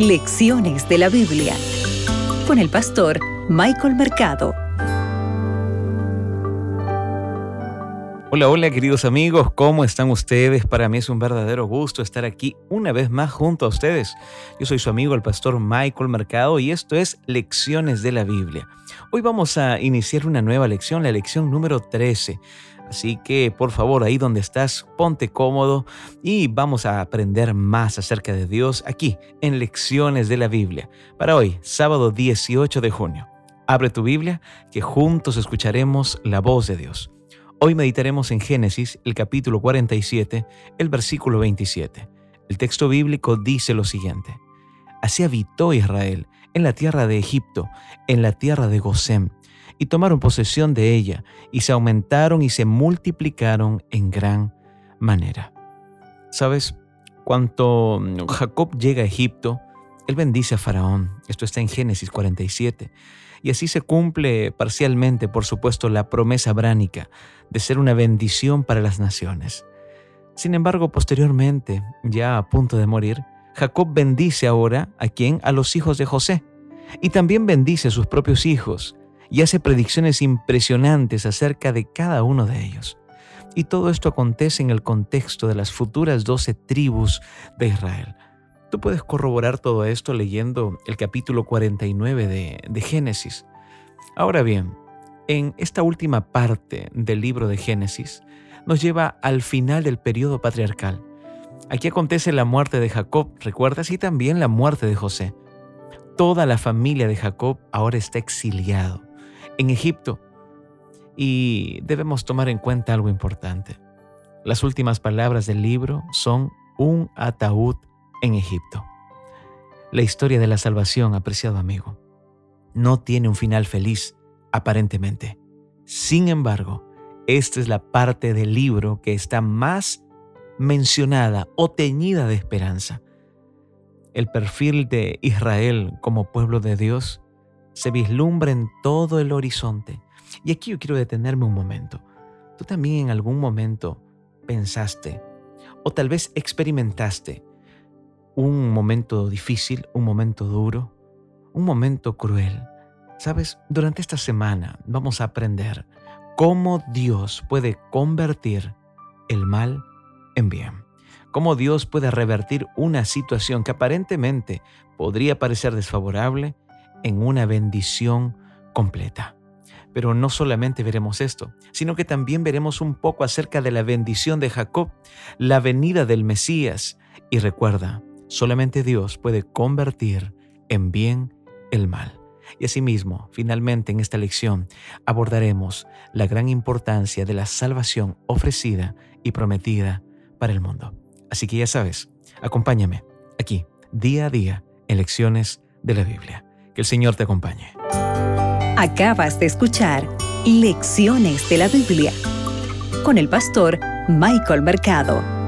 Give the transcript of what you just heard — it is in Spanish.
Lecciones de la Biblia con el pastor Michael Mercado. Hola, hola queridos amigos, ¿cómo están ustedes? Para mí es un verdadero gusto estar aquí una vez más junto a ustedes. Yo soy su amigo el pastor Michael Mercado y esto es Lecciones de la Biblia. Hoy vamos a iniciar una nueva lección, la lección número 13. Así que por favor, ahí donde estás, ponte cómodo y vamos a aprender más acerca de Dios aquí en Lecciones de la Biblia. Para hoy, sábado 18 de junio. Abre tu Biblia, que juntos escucharemos la voz de Dios. Hoy meditaremos en Génesis, el capítulo 47, el versículo 27. El texto bíblico dice lo siguiente. Así habitó Israel en la tierra de Egipto, en la tierra de Gosén y tomaron posesión de ella, y se aumentaron y se multiplicaron en gran manera. ¿Sabes? Cuando Jacob llega a Egipto, él bendice a Faraón. Esto está en Génesis 47. Y así se cumple parcialmente, por supuesto, la promesa bránica de ser una bendición para las naciones. Sin embargo, posteriormente, ya a punto de morir, Jacob bendice ahora a quien? A los hijos de José. Y también bendice a sus propios hijos y hace predicciones impresionantes acerca de cada uno de ellos. Y todo esto acontece en el contexto de las futuras doce tribus de Israel. Tú puedes corroborar todo esto leyendo el capítulo 49 de, de Génesis. Ahora bien, en esta última parte del libro de Génesis nos lleva al final del periodo patriarcal. Aquí acontece la muerte de Jacob, recuerdas, y también la muerte de José. Toda la familia de Jacob ahora está exiliado en Egipto. Y debemos tomar en cuenta algo importante. Las últimas palabras del libro son un ataúd en Egipto. La historia de la salvación, apreciado amigo, no tiene un final feliz, aparentemente. Sin embargo, esta es la parte del libro que está más mencionada o teñida de esperanza. El perfil de Israel como pueblo de Dios se vislumbra en todo el horizonte. Y aquí yo quiero detenerme un momento. Tú también en algún momento pensaste o tal vez experimentaste un momento difícil, un momento duro, un momento cruel. Sabes, durante esta semana vamos a aprender cómo Dios puede convertir el mal en bien. Cómo Dios puede revertir una situación que aparentemente podría parecer desfavorable en una bendición completa. Pero no solamente veremos esto, sino que también veremos un poco acerca de la bendición de Jacob, la venida del Mesías. Y recuerda, solamente Dios puede convertir en bien el mal. Y asimismo, finalmente en esta lección abordaremos la gran importancia de la salvación ofrecida y prometida para el mundo. Así que ya sabes, acompáñame aquí, día a día, en lecciones de la Biblia. El Señor te acompañe. Acabas de escuchar Lecciones de la Biblia con el pastor Michael Mercado.